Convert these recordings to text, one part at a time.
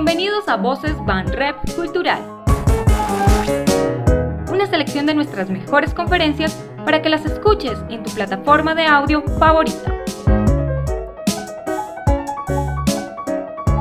Bienvenidos a Voces Van Rep Cultural. Una selección de nuestras mejores conferencias para que las escuches en tu plataforma de audio favorita.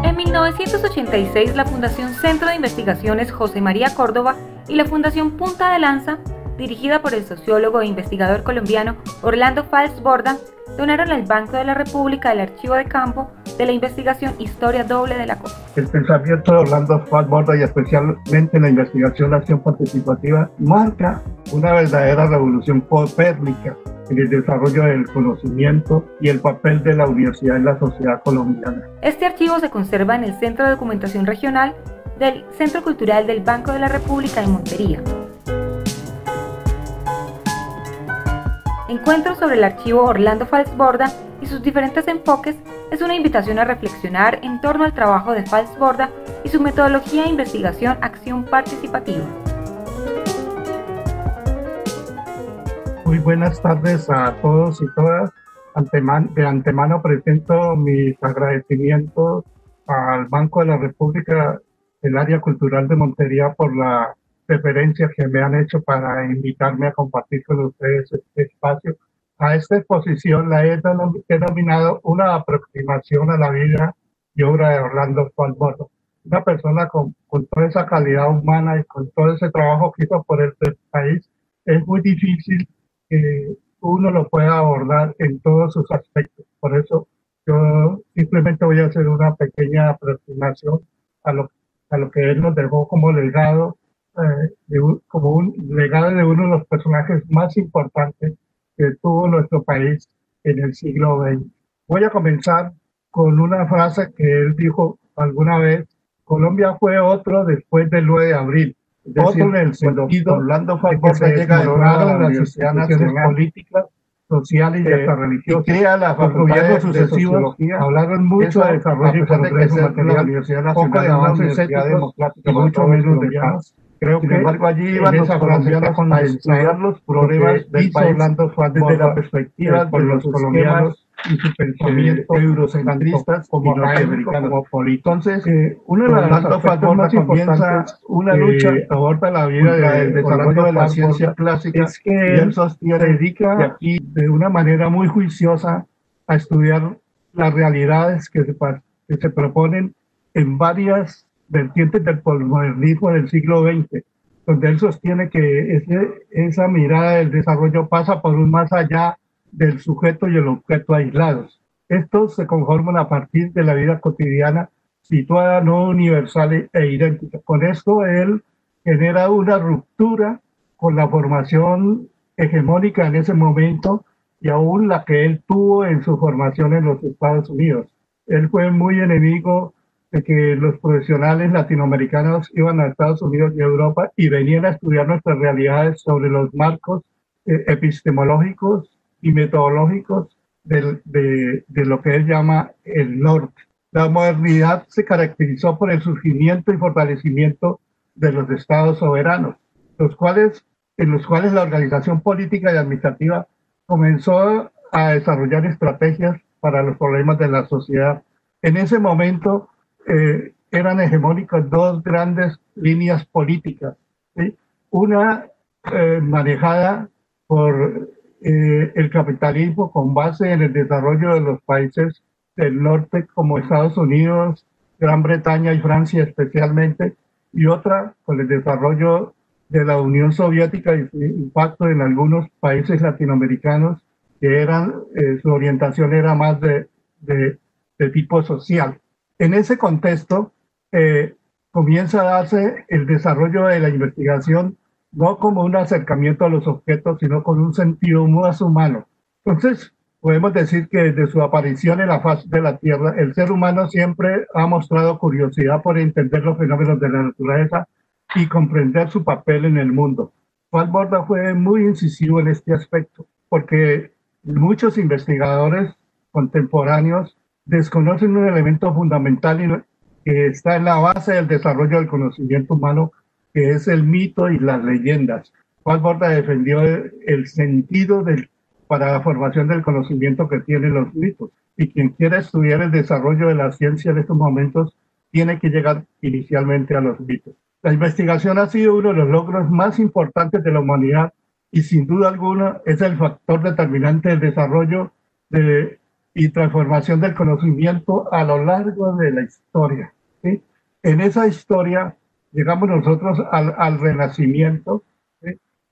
En 1986, la Fundación Centro de Investigaciones José María Córdoba y la Fundación Punta de Lanza, dirigida por el sociólogo e investigador colombiano Orlando Fals Borda, donaron al Banco de la República el archivo de campo de la investigación Historia Doble de la Costa. El pensamiento de Orlando Borda y especialmente la investigación de acción participativa marca una verdadera revolución copérnica en el desarrollo del conocimiento y el papel de la universidad en la sociedad colombiana. Este archivo se conserva en el Centro de Documentación Regional del Centro Cultural del Banco de la República de Montería. Encuentro sobre el archivo Orlando Falsborda y sus diferentes enfoques es una invitación a reflexionar en torno al trabajo de Falsborda y su metodología de investigación acción participativa. Muy buenas tardes a todos y todas. de antemano presento mis agradecimientos al Banco de la República, el área cultural de Montería, por la referencias que me han hecho para invitarme a compartir con ustedes este espacio. A esta exposición la he denominado una aproximación a la vida y obra de Orlando Falbordo. Una persona con, con toda esa calidad humana y con todo ese trabajo que hizo por este país, es muy difícil que uno lo pueda abordar en todos sus aspectos. Por eso yo simplemente voy a hacer una pequeña aproximación a lo, a lo que él nos dejó como legado eh, como un legado de uno de los personajes más importantes que tuvo nuestro país en el siglo XX. Voy a comenzar con una frase que él dijo alguna vez, Colombia fue otro después del 9 de abril. otro en el sentido Orlando de que se llega de las instituciones políticas, sociales y hasta religiosas. Y crea la los gobiernos sucesivos hablaron mucho de desarrollo y progreso material, la Universidad Nacional de avances democráticos, y mucho menos de paz Creo Sin que embargo, allí iban los colombianos con a estudiar los problemas del país desde la perspectiva de los colombianos y su pensamiento eh, eurocentristas como. Como Entonces, eh, una de las cosas más importantes una lucha que aborda la vida del desarrollo de la ciencia clásica es que él sostiene, dedica aquí de una manera muy juiciosa a estudiar las realidades que se, que se proponen en varias vertientes del posmodernismo del siglo XX, donde él sostiene que ese, esa mirada del desarrollo pasa por un más allá del sujeto y el objeto aislados. Estos se conforman a partir de la vida cotidiana situada no universal e idéntica. Con esto él genera una ruptura con la formación hegemónica en ese momento y aún la que él tuvo en su formación en los Estados Unidos. Él fue muy enemigo de que los profesionales latinoamericanos iban a Estados Unidos y Europa y venían a estudiar nuestras realidades sobre los marcos eh, epistemológicos y metodológicos de, de lo que él llama el norte. La modernidad se caracterizó por el surgimiento y fortalecimiento de los estados soberanos, los cuales, en los cuales la organización política y administrativa comenzó a desarrollar estrategias para los problemas de la sociedad. En ese momento, eh, eran hegemónicas dos grandes líneas políticas. Una eh, manejada por eh, el capitalismo con base en el desarrollo de los países del norte como Estados Unidos, Gran Bretaña y Francia especialmente, y otra con el desarrollo de la Unión Soviética y su impacto en algunos países latinoamericanos que eran, su orientación era más de, de, de tipo social. En ese contexto, eh, comienza a darse el desarrollo de la investigación no como un acercamiento a los objetos, sino con un sentido más humano. Entonces, podemos decir que desde su aparición en la faz de la Tierra, el ser humano siempre ha mostrado curiosidad por entender los fenómenos de la naturaleza y comprender su papel en el mundo. Juan Borda fue muy incisivo en este aspecto, porque muchos investigadores contemporáneos desconocen un elemento fundamental que está en la base del desarrollo del conocimiento humano, que es el mito y las leyendas. Juan Borda defendió el sentido del, para la formación del conocimiento que tienen los mitos. Y quien quiera estudiar el desarrollo de la ciencia en estos momentos tiene que llegar inicialmente a los mitos. La investigación ha sido uno de los logros más importantes de la humanidad y sin duda alguna es el factor determinante del desarrollo de, y transformación del conocimiento a lo largo de la historia. En esa historia llegamos nosotros al, al renacimiento,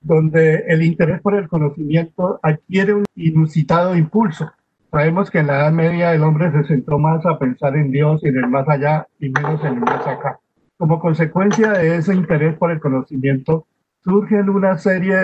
donde el interés por el conocimiento adquiere un inusitado impulso. Sabemos que en la Edad Media el hombre se centró más a pensar en Dios y en el más allá y menos en el más acá. Como consecuencia de ese interés por el conocimiento, surgen una serie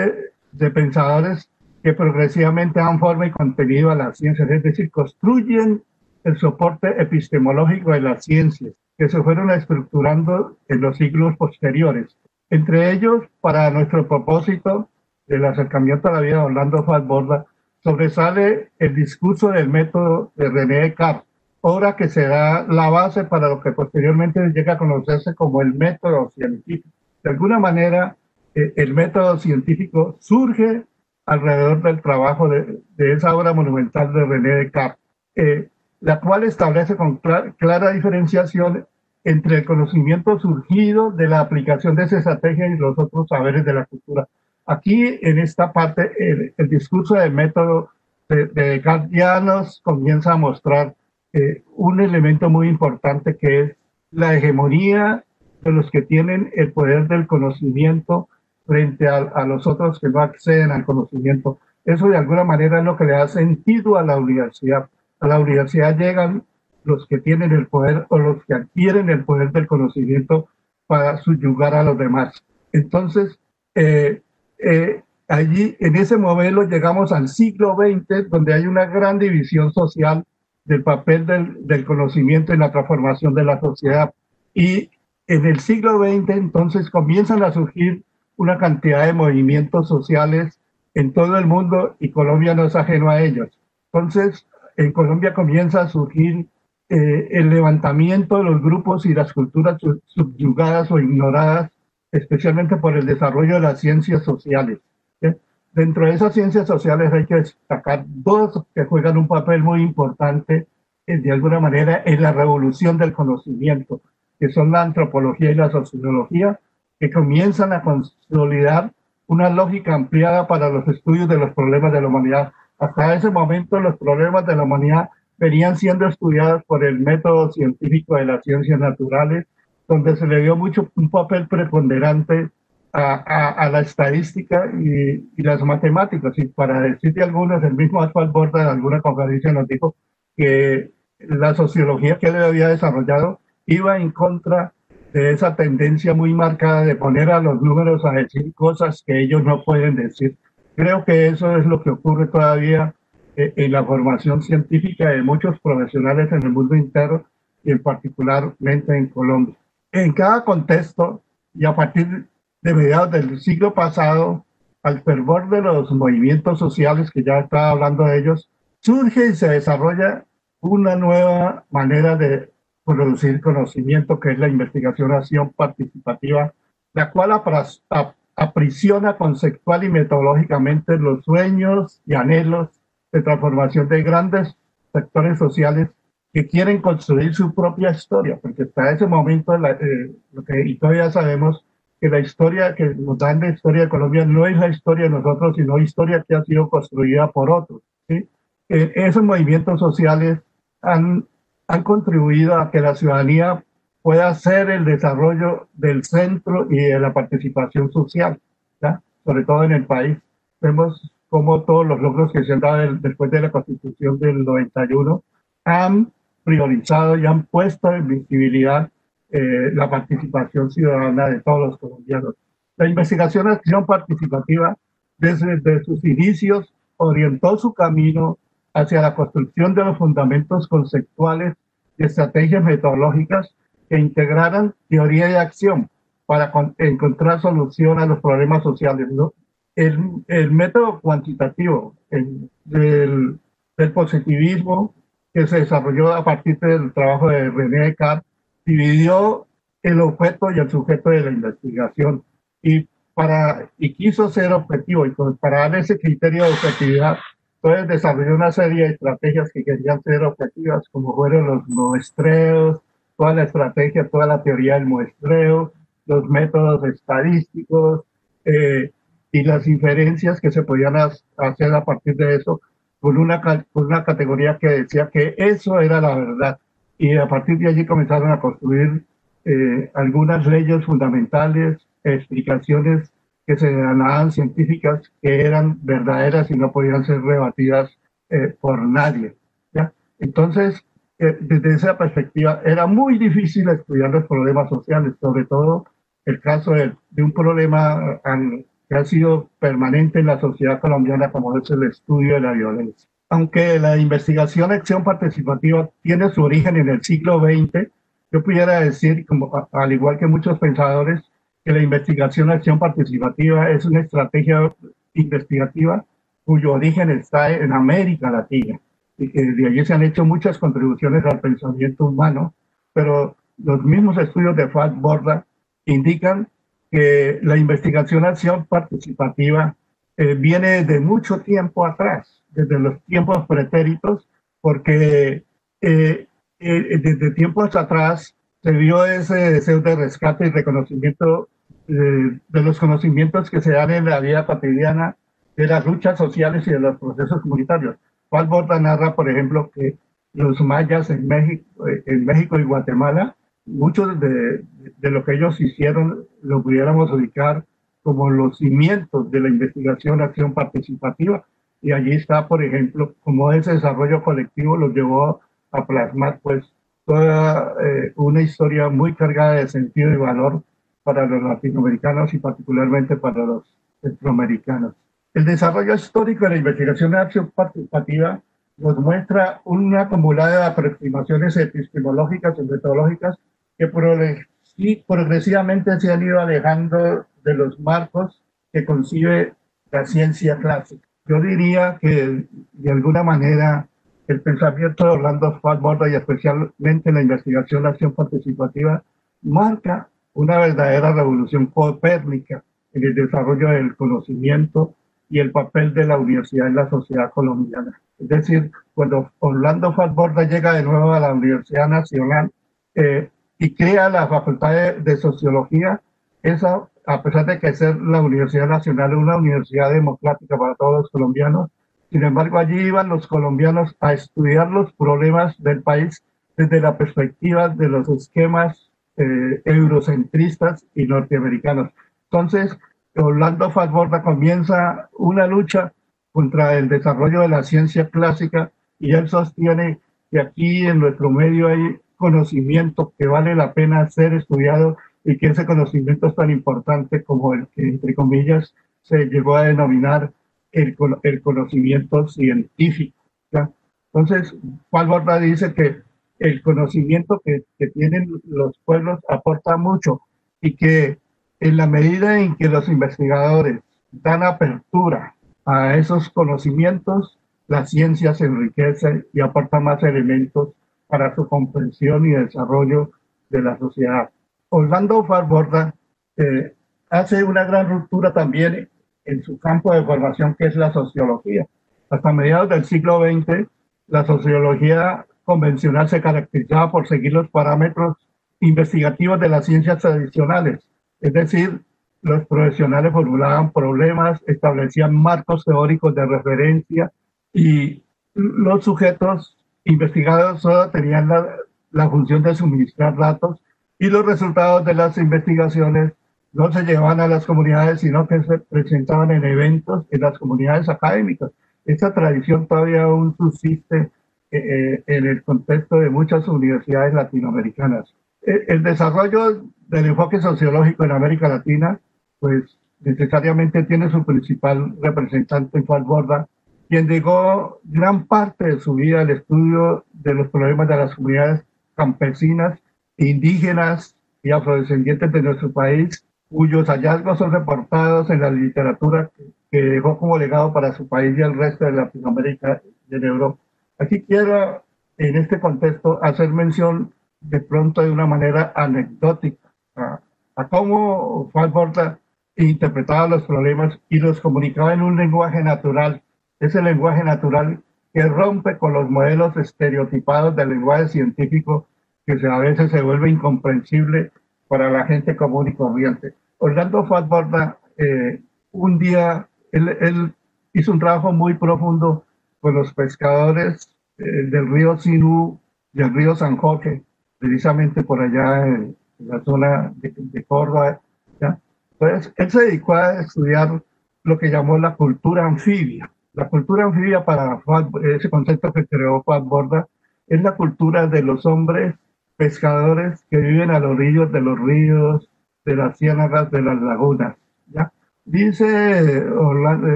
de pensadores que progresivamente dan forma y contenido a las ciencias, es decir, construyen el soporte epistemológico de las ciencias, que se fueron estructurando en los siglos posteriores. Entre ellos, para nuestro propósito del acercamiento a la vida de Orlando Falborda, sobresale el discurso del método de René Descartes, obra que será la base para lo que posteriormente llega a conocerse como el método científico. De alguna manera, eh, el método científico surge alrededor del trabajo de, esa obra monumental de René Descartes, eh, la cual establece con clara diferenciación entre el conocimiento surgido de la aplicación de esa estrategia y los otros saberes de la cultura. Aquí, en esta parte, el, discurso del método de, de Descartes comienza a mostrar eh, un elemento muy importante que es la hegemonía de los que tienen el poder del conocimiento frente a, los otros que no acceden al conocimiento. Eso de alguna manera es lo que le da sentido a la universidad. A la universidad llegan los que tienen el poder o los que adquieren el poder del conocimiento para subyugar a los demás. Entonces, eh, eh, allí en ese modelo llegamos al siglo XX, donde hay una gran división social del papel del, del, conocimiento en la transformación de la sociedad. Y en el siglo XX entonces comienzan a surgir una cantidad de movimientos sociales en todo el mundo y Colombia no es ajeno a ellos. Entonces, en Colombia comienza a surgir eh, el levantamiento de los grupos y las culturas subyugadas o ignoradas, especialmente por el desarrollo de las ciencias sociales. Dentro de esas ciencias sociales hay que destacar dos que juegan un papel muy importante, eh, de alguna manera, en la revolución del conocimiento, que son la antropología y la sociología, que comienzan a consolidar una lógica ampliada para los estudios de los problemas de la humanidad. Hasta ese momento los problemas de la humanidad venían siendo estudiados por el método científico de las ciencias naturales, donde se le dio mucho un papel preponderante a, la estadística y, las matemáticas. Y para decir de algunos, el mismo Asfalt Borda en alguna conferencia nos dijo que la sociología que él había desarrollado iba en contra de esa tendencia muy marcada de poner a los números a decir cosas que ellos no pueden decir. Creo que eso es lo que ocurre todavía eh, en la formación científica de muchos profesionales en el mundo entero y en particularmente en Colombia. En cada contexto y a partir de mediados del siglo pasado, al fervor de los movimientos sociales, que ya estaba hablando de ellos, surge y se desarrolla una nueva manera de producir conocimiento, que es la investigación-acción participativa, la cual aprisiona conceptual y metodológicamente los sueños y anhelos de transformación de grandes sectores sociales que quieren construir su propia historia, porque hasta ese momento, eh, lo que, y todavía sabemos que la historia que nos dan la historia de Colombia no es la historia de nosotros, sino historia que ha sido construida por otros. ¿sí? Eh, esos movimientos sociales han, han contribuido a que la ciudadanía pueda hacer el desarrollo del centro y de la participación social, ¿ya? sobre todo en el país. Vemos cómo todos los logros que se han dado después de la constitución del 91 han priorizado y han puesto en visibilidad eh, la participación ciudadana de todos los colombianos. La investigación acción participativa desde, sus inicios orientó su camino hacia la construcción de los fundamentos conceptuales y estrategias metodológicas que integraran teoría y acción para encontrar solución a los problemas sociales. El, el, método cuantitativo del, del, positivismo que se desarrolló a partir del trabajo de René Descartes dividió el objeto y el sujeto de la investigación y para y quiso ser objetivo y para dar ese criterio de objetividad entonces desarrolló una serie de estrategias que querían ser objetivas como fueron los muestreos toda la estrategia, toda la teoría del muestreo, los métodos estadísticos eh, y las inferencias que se podían hacer a partir de eso, con una, con una categoría que decía que eso era la verdad. Y a partir de allí comenzaron a construir eh, algunas leyes fundamentales, explicaciones que se ganaban científicas que eran verdaderas y no podían ser rebatidas eh, por nadie. ¿ya? Entonces, eh, desde esa perspectiva, era muy difícil estudiar los problemas sociales, sobre todo el caso de, de un problema que ha sido permanente en la sociedad colombiana, como es el estudio de la violencia. Aunque la investigación acción participativa tiene su origen en el siglo XX, yo pudiera decir, como, al igual que muchos pensadores, que la investigación acción participativa es una estrategia investigativa cuyo origen está en América Latina y que de allí se han hecho muchas contribuciones al pensamiento humano, pero los mismos estudios de Fat Borda indican que la investigación acción participativa eh, viene de mucho tiempo atrás, desde los tiempos pretéritos, porque eh, eh, desde tiempos atrás se vio ese deseo de rescate y reconocimiento de los conocimientos que se dan en la vida cotidiana, de las luchas sociales y de los procesos comunitarios. Juan Borda narra, por ejemplo, que los mayas en México, en México y Guatemala, muchos de, de lo que ellos hicieron lo pudiéramos ubicar como los cimientos de la investigación acción participativa. Y allí está, por ejemplo, cómo ese desarrollo colectivo lo llevó a plasmar pues toda eh, una historia muy cargada de sentido y valor para los latinoamericanos y particularmente para los centroamericanos. El desarrollo histórico de la investigación de acción participativa nos muestra una acumulada de aproximaciones epistemológicas y metodológicas que progresivamente se han ido alejando de los marcos que concibe la ciencia clásica. Yo diría que de alguna manera el pensamiento de Orlando Falborda y especialmente la investigación de acción participativa marca una verdadera revolución copérnica en el desarrollo del conocimiento y el papel de la universidad en la sociedad colombiana. Es decir, cuando Orlando Falborda llega de nuevo a la Universidad Nacional eh, y crea la Facultad de, de, Sociología, esa, a pesar de que ser la Universidad Nacional una universidad democrática para todos los colombianos, sin embargo, allí iban los colombianos a estudiar los problemas del país desde la perspectiva de los esquemas eh, eurocentristas y norteamericanos. Entonces, Orlando Falborda comienza una lucha contra el desarrollo de la ciencia clásica y él sostiene que aquí en nuestro medio hay conocimiento que vale la pena ser estudiado y que ese conocimiento es tan importante como el que, entre comillas, se llegó a denominar el, conocimiento científico. Entonces, Juan dice que el conocimiento que, tienen los pueblos aporta mucho y que en la medida en que los investigadores dan apertura a esos conocimientos, la ciencia se enriquece y aporta más elementos para su comprensión y desarrollo de la sociedad. Orlando Farborda eh, hace una gran ruptura también en su campo de formación, que es la sociología. Hasta mediados del siglo XX, la sociología convencional se caracterizaba por seguir los parámetros investigativos de las ciencias tradicionales, es decir, los profesionales formulaban problemas, establecían marcos teóricos de referencia y los sujetos investigados solo tenían la, la función de suministrar datos y los resultados de las investigaciones no se llevaban a las comunidades, sino que se presentaban en eventos en las comunidades académicas. Esta tradición todavía aún subsiste eh, eh, en el contexto de muchas universidades latinoamericanas. Eh, el desarrollo del enfoque sociológico en América Latina, pues necesariamente tiene su principal representante en Juan Borda, quien dedicó gran parte de su vida al estudio de los problemas de las comunidades campesinas, indígenas y afrodescendientes de nuestro país cuyos hallazgos son reportados en la literatura que dejó como legado para su país y el resto de Latinoamérica y de Europa. Aquí quiero, en este contexto, hacer mención de pronto de una manera anecdótica a, a cómo Falborda interpretaba los problemas y los comunicaba en un lenguaje natural, ese lenguaje natural que rompe con los modelos estereotipados del lenguaje científico que a veces se vuelve incomprensible para la gente común y corriente. Orlando Fatborda, eh, un día, él, hizo un trabajo muy profundo con los pescadores eh, del río Sinú y el río San Jorge, precisamente por allá en, la zona de, Córdoba. Entonces, él se dedicó a estudiar lo que llamó la cultura anfibia. La cultura anfibia, para ese concepto que creó Juan Borda, es la cultura de los hombres pescadores que viven a los orillos de los ríos, de las ciénagas, de las lagunas. ¿ya? Dice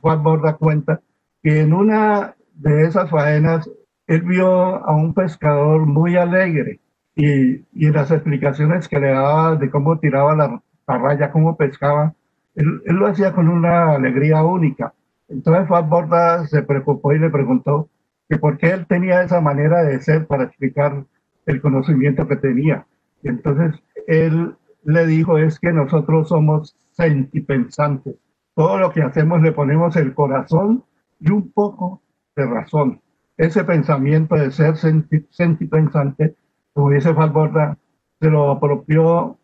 Juan Borda cuenta que en una de esas faenas él vio a un pescador muy alegre y, y las explicaciones que le daba de cómo tiraba la, raya, cómo pescaba, él, él, lo hacía con una alegría única. Entonces Juan Borda se preocupó y le preguntó que por qué él tenía esa manera de ser para explicar el conocimiento que tenía. Y entonces él le dijo es que nosotros somos sentipensantes. Todo lo que hacemos le ponemos el corazón y un poco de razón. Ese pensamiento de ser sentipensante, como dice Falborda, se lo apropió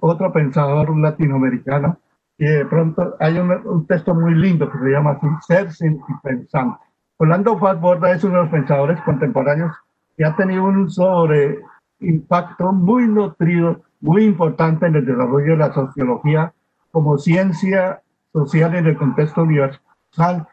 otro pensador latinoamericano y de pronto hay un, texto muy lindo que se llama así, ser sentipensante. Orlando Falborda es uno de los pensadores contemporáneos que ha tenido un sobre impacto muy nutrido, muy importante en el desarrollo de la sociología como ciencia social en el contexto universal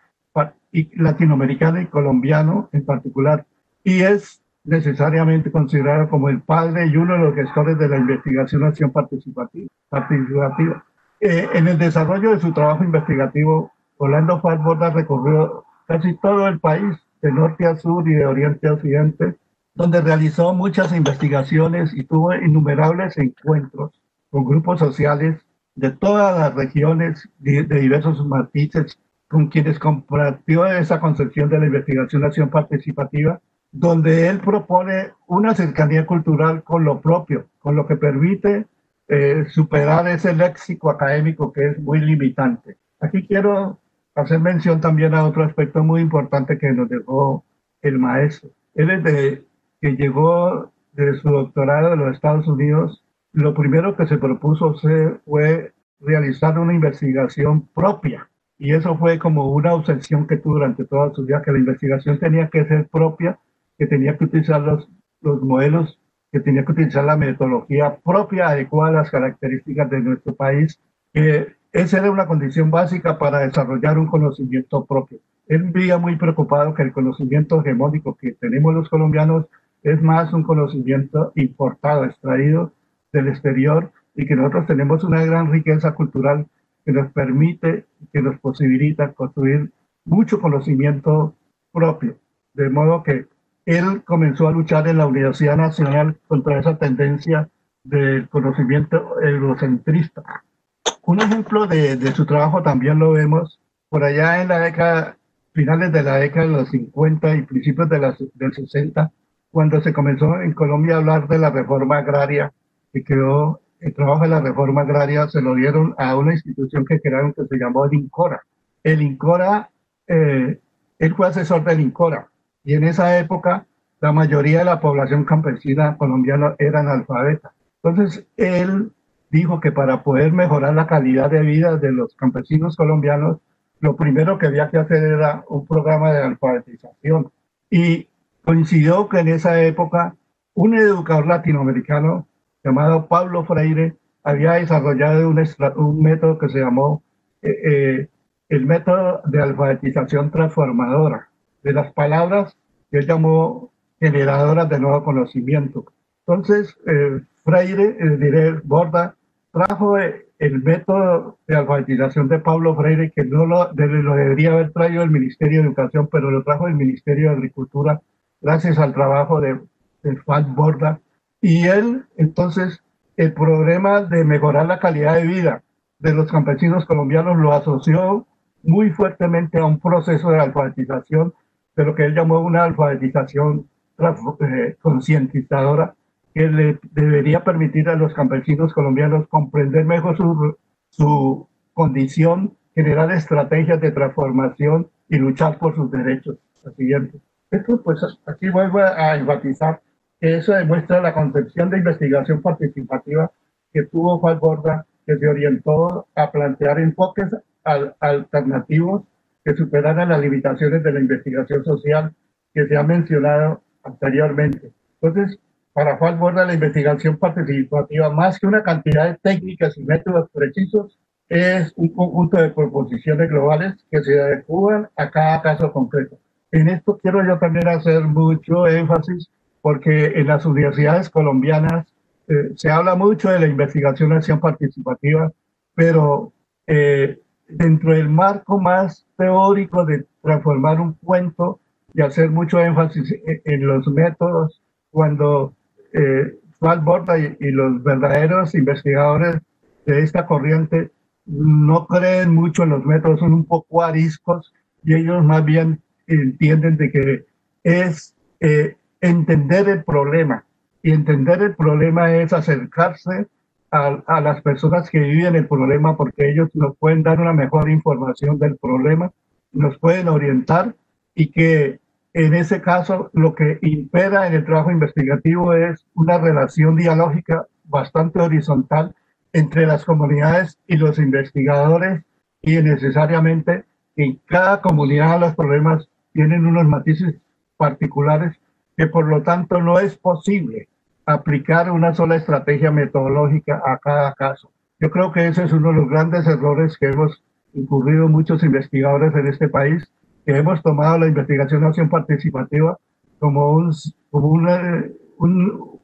latinoamericano y colombiano en particular. Y es necesariamente considerado como el padre y uno de los gestores de la investigación acción participativa. Eh, en el desarrollo de su trabajo investigativo, Orlando Falborda recorrió casi todo el país, de norte a sur y de oriente a occidente, donde realizó muchas investigaciones y tuvo innumerables encuentros con grupos sociales de todas las regiones, de, diversos matices, con quienes compartió esa concepción de la investigación acción participativa, donde él propone una cercanía cultural con lo propio, con lo que permite eh, superar ese léxico académico que es muy limitante. Aquí quiero hacer mención también a otro aspecto muy importante que nos dejó el maestro. Él es de que llegó de su doctorado de los Estados Unidos, lo primero que se propuso fue realizar una investigación propia. Y eso fue como una obsesión que tuvo durante toda su vida, que la investigación tenía que ser propia, que tenía que utilizar los, los modelos, que tenía que utilizar la metodología propia, adecuada a las características de nuestro país, que esa era una condición básica para desarrollar un conocimiento propio. Él vivía muy preocupado que el conocimiento hegemónico que tenemos los colombianos es más un conocimiento importado, extraído del exterior y que nosotros tenemos una gran riqueza cultural que nos permite, que nos posibilita construir mucho conocimiento propio. De modo que él comenzó a luchar en la Universidad Nacional contra esa tendencia del conocimiento eurocentrista. Un ejemplo de, de su trabajo también lo vemos por allá en la década, finales de la década de los 50 y principios de las, del 60, cuando se comenzó en Colombia a hablar de la reforma agraria, que creó el trabajo de la reforma agraria, se lo dieron a una institución que crearon que se llamó el INCORA. El INCORA, eh, él fue asesor del INCORA, y en esa época la mayoría de la población campesina colombiana era analfabeta. Entonces, él dijo que para poder mejorar la calidad de vida de los campesinos colombianos, lo primero que había que hacer era un programa de alfabetización. Y coincidió que en esa época un educador latinoamericano llamado Pablo Freire había desarrollado un, un método que se llamó eh, eh, el método de alfabetización transformadora, de las palabras que él llamó generadoras de nuevo conocimiento. Entonces, eh, Freire, diré, Borda, trajo el método de alfabetización de Pablo Freire, que no lo, lo debería haber traído el Ministerio de Educación, pero lo trajo el Ministerio de Agricultura gracias al trabajo de, de Fat Borda. Y él, entonces, el problema de mejorar la calidad de vida de los campesinos colombianos lo asoció muy fuertemente a un proceso de alfabetización, de lo que él llamó una alfabetización eh, concientizadora, que le debería permitir a los campesinos colombianos comprender mejor su, su condición, generar estrategias de transformación y luchar por sus derechos. La siguiente. Esto, pues, aquí vuelvo a enfatizar eso demuestra la concepción de investigación participativa que tuvo Juan Borda, que se orientó a plantear enfoques alternativos que superaran las limitaciones de la investigación social que se ha mencionado anteriormente. Entonces, para Juan la investigación participativa, más que una cantidad de técnicas y métodos precisos, es un conjunto de proposiciones globales que se adecuan a cada caso concreto. En esto quiero yo también hacer mucho énfasis porque en las universidades colombianas eh, se habla mucho de la investigación acción participativa, pero eh, dentro del marco más teórico de transformar un cuento y hacer mucho énfasis en, los métodos, cuando eh, Borda y, y, los verdaderos investigadores de esta corriente no creen mucho en los métodos, son un poco ariscos y ellos más bien entienden de que es eh, entender el problema. Y entender el problema es acercarse a, a, las personas que viven el problema porque ellos nos pueden dar una mejor información del problema, nos pueden orientar y que en ese caso lo que impera en el trabajo investigativo es una relación dialógica bastante horizontal entre las comunidades y los investigadores y necesariamente en cada comunidad los problemas tienen unos matices particulares que por lo tanto no es posible aplicar una sola estrategia metodológica a cada caso. Yo creo que ese es uno de los grandes errores que hemos incurrido muchos investigadores en este país, que hemos tomado la investigación acción participativa como un, como un,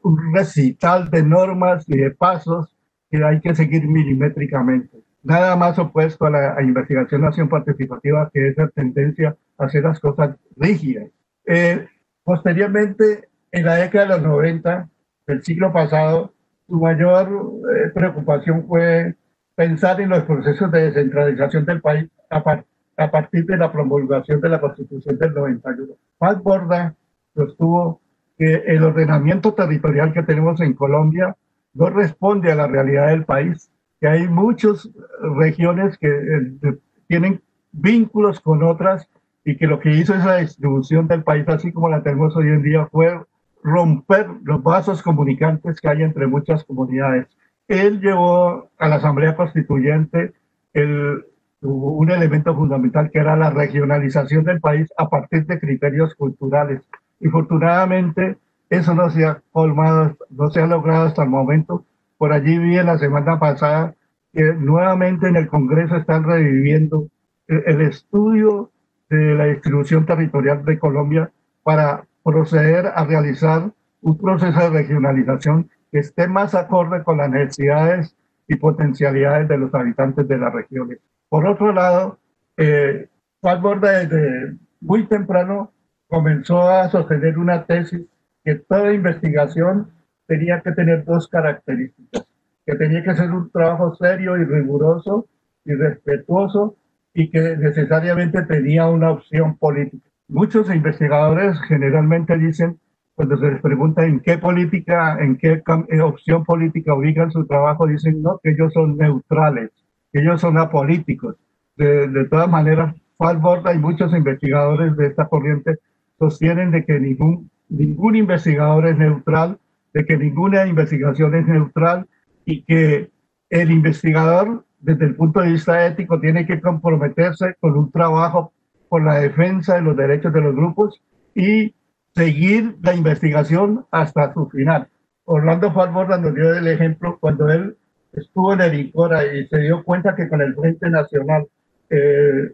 un recital de normas y de pasos que hay que seguir milimétricamente. Nada más opuesto a la investigación acción participativa, que es la tendencia a hacer las cosas rígidas. Eh, posteriormente, en la década de los 90 del siglo pasado, su mayor eh, preocupación fue pensar en los procesos de descentralización del país a, a, partir de la promulgación de la Constitución del 91. Paz Borda sostuvo que el ordenamiento territorial que tenemos en Colombia no responde a la realidad del país, que hay muchas regiones que eh, tienen vínculos con otras y que lo que hizo esa distribución del país, así como la tenemos hoy en día, fue romper los vasos comunicantes que hay entre muchas comunidades. Él llevó a la Asamblea Constituyente el, un elemento fundamental que era la regionalización del país a partir de criterios culturales. Y afortunadamente eso no se ha colmado, no se ha logrado hasta el momento. Por allí vi la semana pasada que nuevamente en el Congreso están reviviendo el, estudio de la distribución territorial de Colombia para proceder a realizar un proceso de regionalización que esté más acorde con las necesidades y potencialidades de los habitantes de las regiones. Por otro lado, eh, Borda desde muy temprano comenzó a sostener una tesis que toda investigación tenía que tener dos características, que tenía que ser un trabajo serio y riguroso y respetuoso y que necesariamente tenía una opción política. Muchos investigadores generalmente dicen, cuando se les pregunta en qué política, en qué eh, opción política ubican su trabajo, dicen no, que ellos son neutrales, que ellos son apolíticos. De, de todas maneras, Falborda y muchos investigadores de esta corriente sostienen de que ningún ningún investigador es neutral, de que ninguna investigación es neutral y que el investigador desde el punto de vista ético tiene que comprometerse con un trabajo por la defensa de los derechos de los grupos y seguir la investigación hasta su final. Orlando Falborda nos dio el ejemplo cuando él estuvo en el INCORA y se dio cuenta que con el Frente Nacional eh,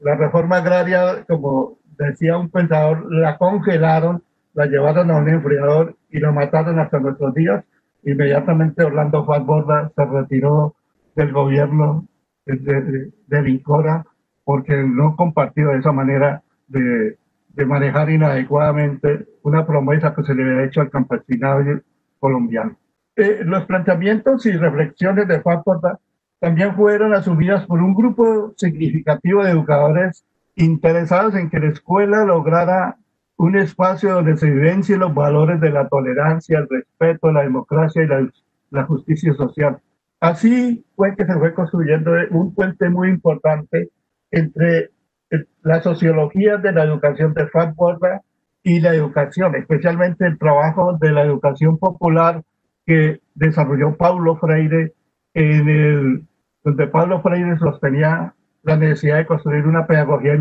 la reforma agraria, como decía un pensador, la congelaron, la llevaron a un enfriador y la mataron hasta nuestros días. Inmediatamente Orlando Juan Borda se retiró del gobierno de, de, Incora porque no compartió esa manera de, manejar inadecuadamente una promesa que se le había hecho al campesinado colombiano. Eh, los planteamientos y reflexiones de Juan también fueron asumidas por un grupo significativo de educadores interesados en que la escuela lograra un espacio donde se vivencien los valores de la tolerancia, el respeto, la democracia y la justicia social. Así fue que se fue construyendo un puente muy importante entre la sociología de la educación de Borda y la educación, especialmente el trabajo de la educación popular que desarrolló Paulo Freire en el donde Pablo Freire sostenía la necesidad de construir una pedagogía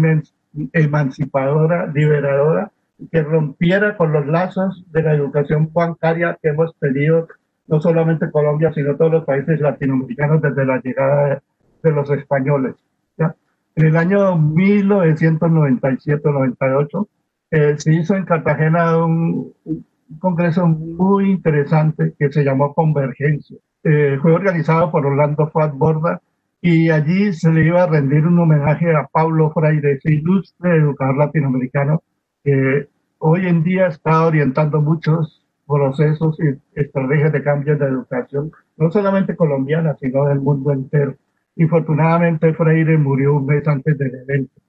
emancipadora, liberadora, que rompiera con los lazos de la educación bancaria que hemos tenido no solamente Colombia, sino todos los países latinoamericanos desde la llegada de, los españoles. ¿ya? En el año 1997-98 eh, se hizo en Cartagena un, un, congreso muy interesante que se llamó Convergencia. Eh, fue organizado por Orlando Fat Borda y allí se le iba a rendir un homenaje a Pablo Freire, ese ilustre educador latinoamericano que hoy en día está orientando muchos procesos y estrategias de cambio de educación, no solamente colombiana, sino del mundo entero. Infortunadamente, Freire murió un mes antes del evento.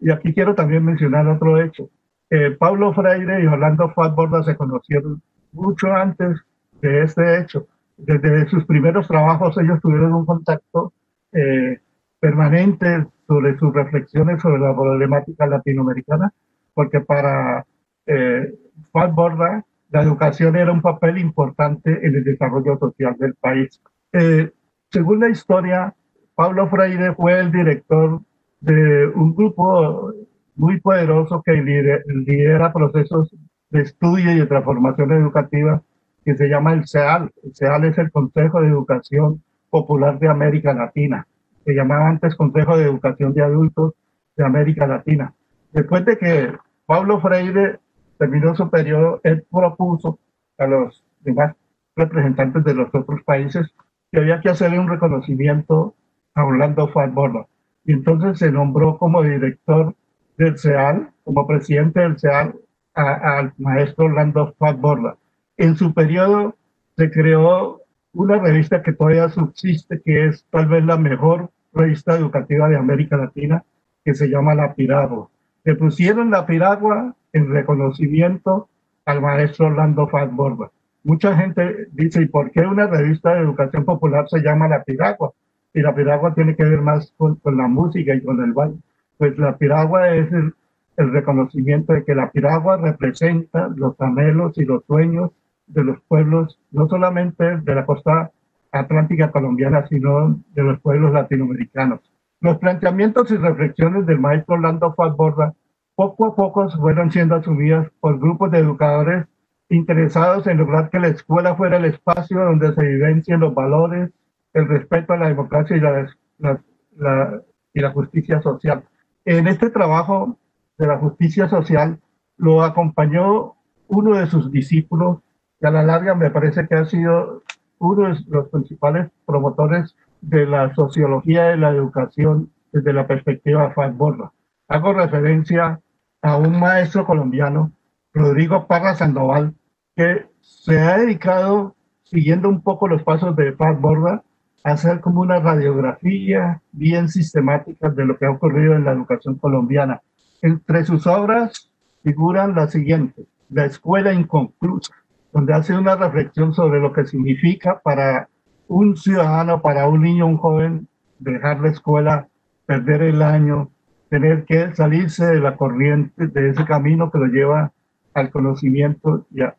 Y aquí quiero también mencionar otro hecho. Eh, Pablo Freire y Orlando Fatborda se conocieron mucho antes de este hecho. Desde sus primeros trabajos ellos tuvieron un contacto eh, permanente sobre sus reflexiones sobre la problemática latinoamericana, porque para eh, Fatborda la educación era un papel importante en el desarrollo social del país. Eh, según la historia, Pablo Freire fue el director de un grupo muy poderoso que lidera, procesos de estudio y de transformación educativa que se llama el CEAL. El CEAL es el Consejo de Educación Popular de América Latina. Se llamaba antes Consejo de Educación de Adultos de América Latina. Después de que Pablo Freire terminó su periodo, él propuso a los demás representantes de los otros países que había que hacerle un reconocimiento a Orlando Fatborda. Y entonces se nombró como director del CEAL, como presidente del CEAL, al maestro Orlando Fatborda. En su periodo se creó una revista que todavía subsiste, que es tal vez la mejor revista educativa de América Latina, que se llama La Piragua. Se pusieron La Piragua en reconocimiento al maestro Orlando Fatborba. Mucha gente dice, ¿y por qué una revista de educación popular se llama La Piragua? Y la piragua tiene que ver más con, la música y con el baile. Pues la piragua es el, reconocimiento de que la piragua representa los anhelos y los sueños de los pueblos, no solamente de la costa atlántica colombiana, sino de los pueblos latinoamericanos. Los planteamientos y reflexiones del maestro Orlando Fatborda poco a poco fueron siendo asumidas por grupos de educadores interesados en lograr que la escuela fuera el espacio donde se vivencien los valores, el respeto a la democracia y la, y la justicia social. En este trabajo de la justicia social lo acompañó uno de sus discípulos, que a la larga me parece que ha sido uno de los principales promotores de la sociología de la educación desde la perspectiva de Fat Borra. Hago referencia a un maestro colombiano, Rodrigo Parra Sandoval, que se ha dedicado, siguiendo un poco los pasos de Paz Borda, a hacer como una radiografía bien sistemática de lo que ha ocurrido en la educación colombiana. Entre sus obras figuran la siguiente, La Escuela Inconclusa, donde hace una reflexión sobre lo que significa para un ciudadano, para un niño, un joven, dejar la escuela, perder el año, tener que salirse de la corriente, de ese camino que lo lleva al conocimiento y a,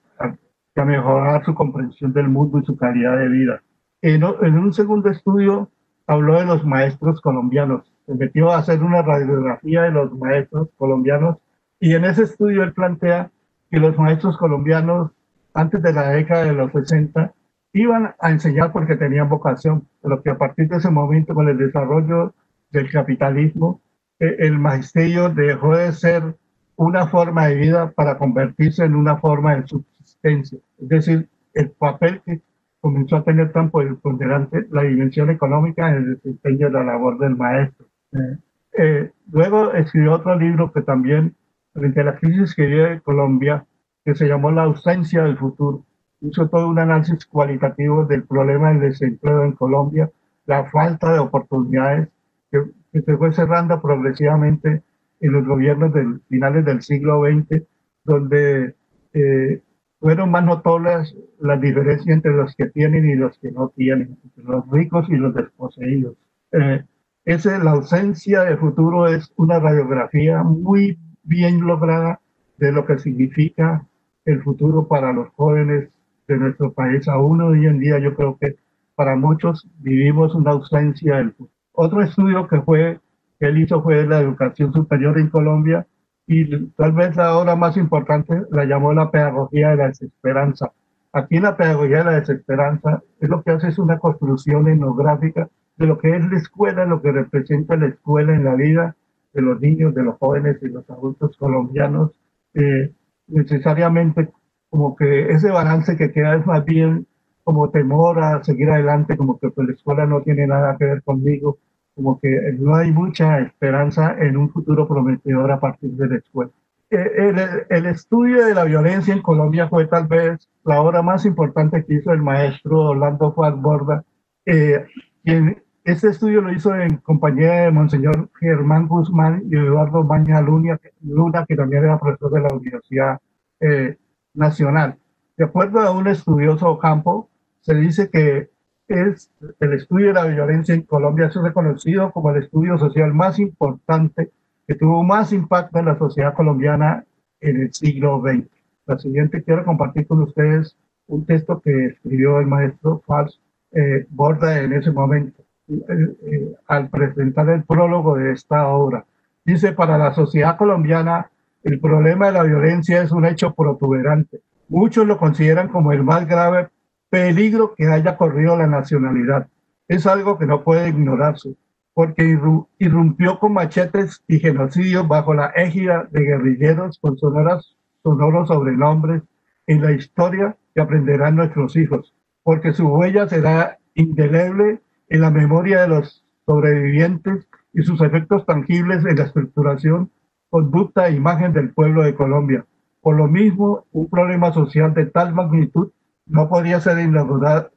mejorar su comprensión del mundo y su calidad de vida. En, en, un segundo estudio habló de los maestros colombianos, se metió a hacer una radiografía de los maestros colombianos y en ese estudio él plantea que los maestros colombianos antes de la década de los 60 iban a enseñar porque tenían vocación, pero que a partir de ese momento con el desarrollo del capitalismo el magisterio dejó de ser una forma de vida para convertirse en una forma de subsistencia. Es decir, el papel que comenzó a tener tan ponderante la dimensión económica en el desempeño de la labor del maestro. Eh, eh, luego escribió otro libro que también, frente a la crisis que vive Colombia, que se llamó La ausencia del futuro. Hizo todo un análisis cualitativo del problema del desempleo en Colombia, la falta de oportunidades que que se fue cerrando progresivamente en los gobiernos del finales del siglo XX, donde eh, fueron más notorias las diferencias entre los que tienen y los que no tienen, entre los ricos y los desposeídos. Eh, ese, la ausencia de futuro es una radiografía muy bien lograda de lo que significa el futuro para los jóvenes de nuestro país. Aún hoy en día yo creo que para muchos vivimos una ausencia del futuro. Otro estudio que fue que él hizo fue la educación superior en Colombia y tal vez la obra más importante la llamó la pedagogía de la desesperanza. Aquí la pedagogía de la desesperanza es lo que hace es una construcción etnográfica de lo que es la escuela, lo que representa la escuela en la vida de los niños, de los jóvenes y los adultos colombianos. Eh, necesariamente como que ese balance que queda es más bien como temor a seguir adelante, como que pues, la escuela no tiene nada que ver conmigo, como que no hay mucha esperanza en un futuro prometedor a partir de escuela. Eh, el, el, estudio de la violencia en Colombia fue tal vez la obra más importante que hizo el maestro Orlando Fuad Borda, eh, quien este estudio lo hizo en compañía de Monseñor Germán Guzmán y Eduardo Baña Luna, Luna que también era profesor de la Universidad eh, Nacional. De acuerdo a un estudioso campo, se dice que es el estudio de la violencia en Colombia es reconocido como el estudio social más importante que tuvo más impacto en la sociedad colombiana en el siglo XX. La siguiente quiero compartir con ustedes un texto que escribió el maestro Fals eh, Borda en ese momento. Eh, al presentar el prólogo de esta obra. Dice, para la sociedad colombiana, el problema de la violencia es un hecho protuberante. Muchos lo consideran como el más grave peligro que haya corrido la nacionalidad. Es algo que no puede ignorarse, porque irrumpió con machetes y genocidios bajo la égida de guerrilleros con sonoras, sonoros sobrenombres en la historia que aprenderán nuestros hijos, porque su huella será indeleble en la memoria de los sobrevivientes y sus efectos tangibles en la estructuración, conducta e imagen del pueblo de Colombia. Por lo mismo, un problema social de tal magnitud no podría ser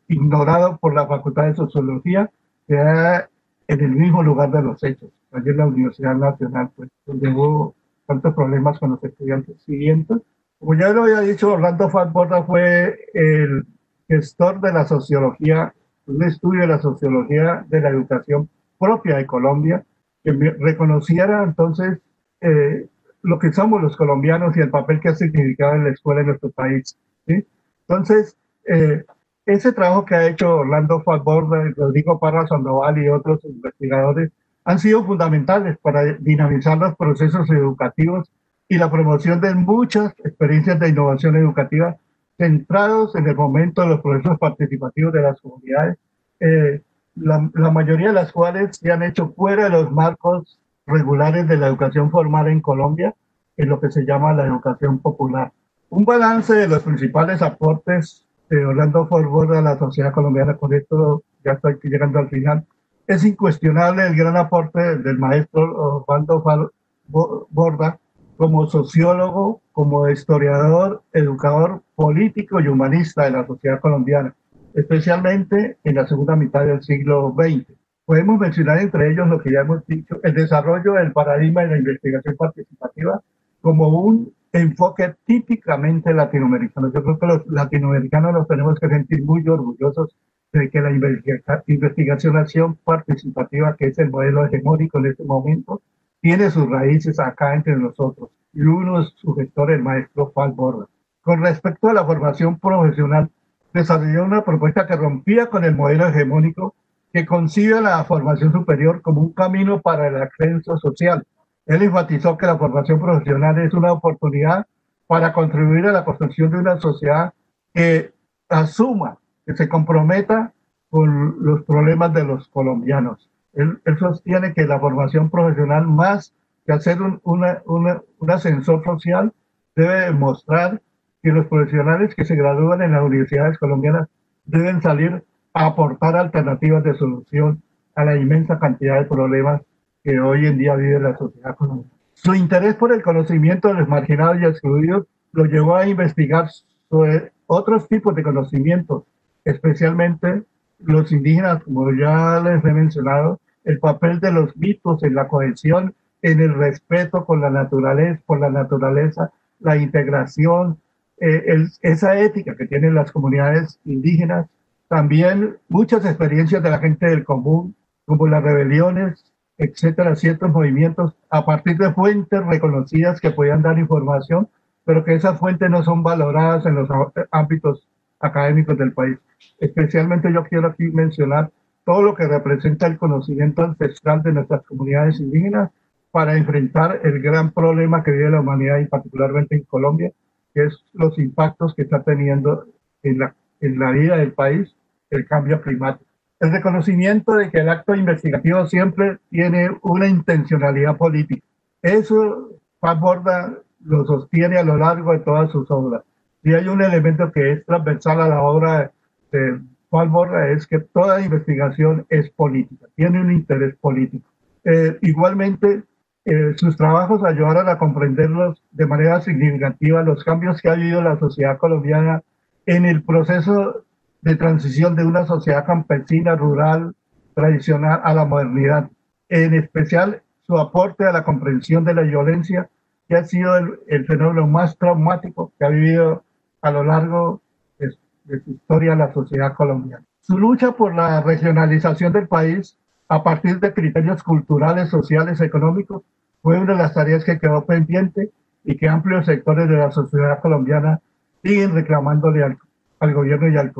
ignorado, por la Facultad de Sociología, que era en el mismo lugar de los hechos, allí en la Universidad Nacional, pues, donde hubo tantos problemas con los estudiantes siguientes. Como ya lo había dicho, Orlando Fanborda fue el gestor de la sociología un estudio de la sociología de la educación propia de Colombia, que reconociera entonces eh, lo que somos los colombianos y el papel que ha significado en la escuela en nuestro país. ¿sí? Entonces, eh, ese trabajo que ha hecho Orlando Falborda, Rodrigo Parra Sandoval y otros investigadores han sido fundamentales para dinamizar los procesos educativos y la promoción de muchas experiencias de innovación educativa centrados en el momento de los procesos participativos de las comunidades, eh, la, la, mayoría de las cuales se han hecho fuera de los marcos regulares de la educación formal en Colombia, en lo que se llama la educación popular. Un balance de los principales aportes de Orlando Forborda a la sociedad colombiana, con esto ya estoy llegando al final, es incuestionable el gran aporte del maestro Orlando Borda como sociólogo, como historiador, educador político y humanista de la sociedad colombiana, especialmente en la segunda mitad del siglo XX. Podemos mencionar entre ellos lo que ya hemos dicho, el desarrollo del paradigma de la investigación participativa como un enfoque típicamente latinoamericano. Yo creo que los latinoamericanos nos tenemos que sentir muy orgullosos de que la investigación-acción participativa, que es el modelo hegemónico en este momento, tiene sus raíces acá entre nosotros. Y uno es su gestor, el maestro Juan Borra. Con respecto a la formación profesional, desarrolló una propuesta que rompía con el modelo hegemónico que concibe la formación superior como un camino para el ascenso social. Él enfatizó que la formación profesional es una oportunidad para contribuir a la construcción de una sociedad que asuma, que se comprometa con los problemas de los colombianos. Él, sostiene que la formación profesional, más que hacer un, una, un ascensor social, debe mostrar que los profesionales que se gradúan en las universidades colombianas deben salir a aportar alternativas de solución a la inmensa cantidad de problemas que hoy en día vive la sociedad colombiana. Su interés por el conocimiento de los marginados y excluidos lo llevó a investigar otros tipos de conocimientos, especialmente los indígenas, como ya les he mencionado, el papel de los mitos en la cohesión, en el respeto con la naturaleza, por la naturaleza, la integración, eh, esa ética que tienen las comunidades indígenas, también muchas experiencias de la gente del común, como las rebeliones, etcétera, ciertos movimientos a partir de fuentes reconocidas que podían dar información pero que esas fuentes no son valoradas en los ámbitos académicos del país. Especialmente yo quiero aquí mencionar todo lo que representa el conocimiento ancestral de nuestras comunidades indígenas para enfrentar el gran problema que vive la humanidad y particularmente en Colombia, que es los impactos que está teniendo en la, en la vida del país el cambio climático. El reconocimiento de que el acto investigativo siempre tiene una intencionalidad política. Eso Juan Borda lo sostiene a lo largo de todas sus obras. Y hay un elemento que es transversal a la obra de Juan Borda, es que toda investigación es política, tiene un interés político. Eh, igualmente, eh, sus trabajos ayudaron a comprenderlos de manera significativa los cambios que ha habido la sociedad colombiana en el proceso de transición de una sociedad campesina, rural, tradicional a la modernidad. En especial, su aporte a la comprensión de la violencia, que ha sido el, fenómeno más traumático que ha vivido a lo largo de, de su historia la sociedad colombiana. Su lucha por la regionalización del país a partir de criterios culturales, sociales, económicos, fue una de las tareas que quedó pendiente y que amplios sectores de la sociedad colombiana siguen reclamándole al, al gobierno y al.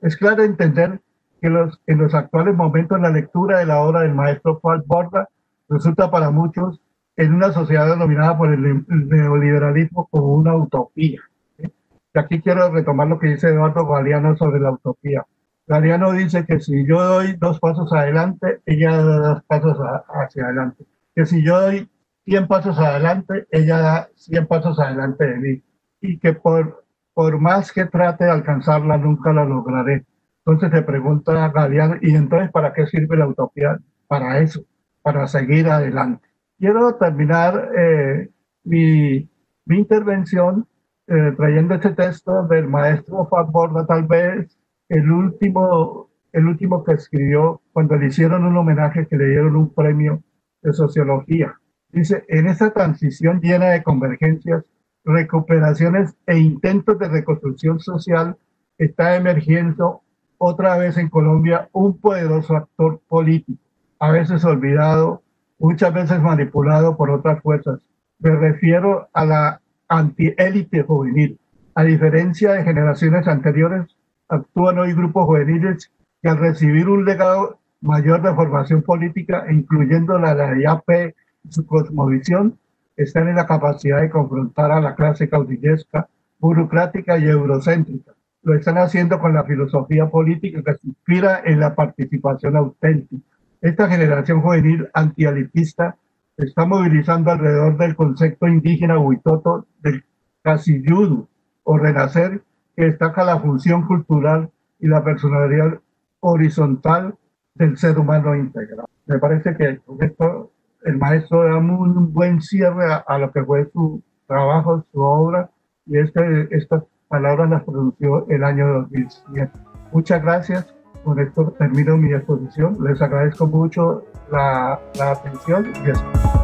Es claro entender que los, en los actuales momentos la lectura de la obra del maestro Juan Borda resulta para muchos en una sociedad denominada por el, neoliberalismo como una utopía. Y aquí quiero retomar lo que dice Eduardo Galeano sobre la utopía. Galeano dice que si yo doy dos pasos adelante, ella da dos pasos hacia adelante que si yo doy 100 pasos adelante, ella da 100 pasos adelante de mí. Y que por, por más que trate de alcanzarla, nunca la lograré. Entonces se pregunta Galeano, ¿y entonces para qué sirve la utopía? Para eso, para seguir adelante. Quiero terminar eh, mi, mi, intervención eh, trayendo este texto del maestro Fab Borda, tal vez el último, el último que escribió cuando le hicieron un homenaje, que le dieron un premio de Sociología. Dice, en esta transición llena de convergencias, recuperaciones e intentos de reconstrucción social, está emergiendo otra vez en Colombia un poderoso actor político, a veces olvidado, muchas veces manipulado por otras fuerzas. Me refiero a la antiélite juvenil. A diferencia de generaciones anteriores, actúan hoy grupos juveniles que al recibir un legado mayor de formación política, incluyendo la de IAP y su cosmovisión, están en la capacidad de confrontar a la clase caudillesca, burocrática y eurocéntrica. Lo están haciendo con la filosofía política que se inspira en la participación auténtica. Esta generación juvenil antialitista está movilizando alrededor del concepto indígena huitoto del casiyudu o renacer, que destaca la función cultural y la personalidad horizontal del ser humano integral. Me parece que con esto el maestro da un buen cierre a, lo que fue su trabajo, su obra, y este, estas palabras las pronunció el año 2007. Muchas gracias. Con esto termino mi exposición. Les agradezco mucho la, la atención y eso.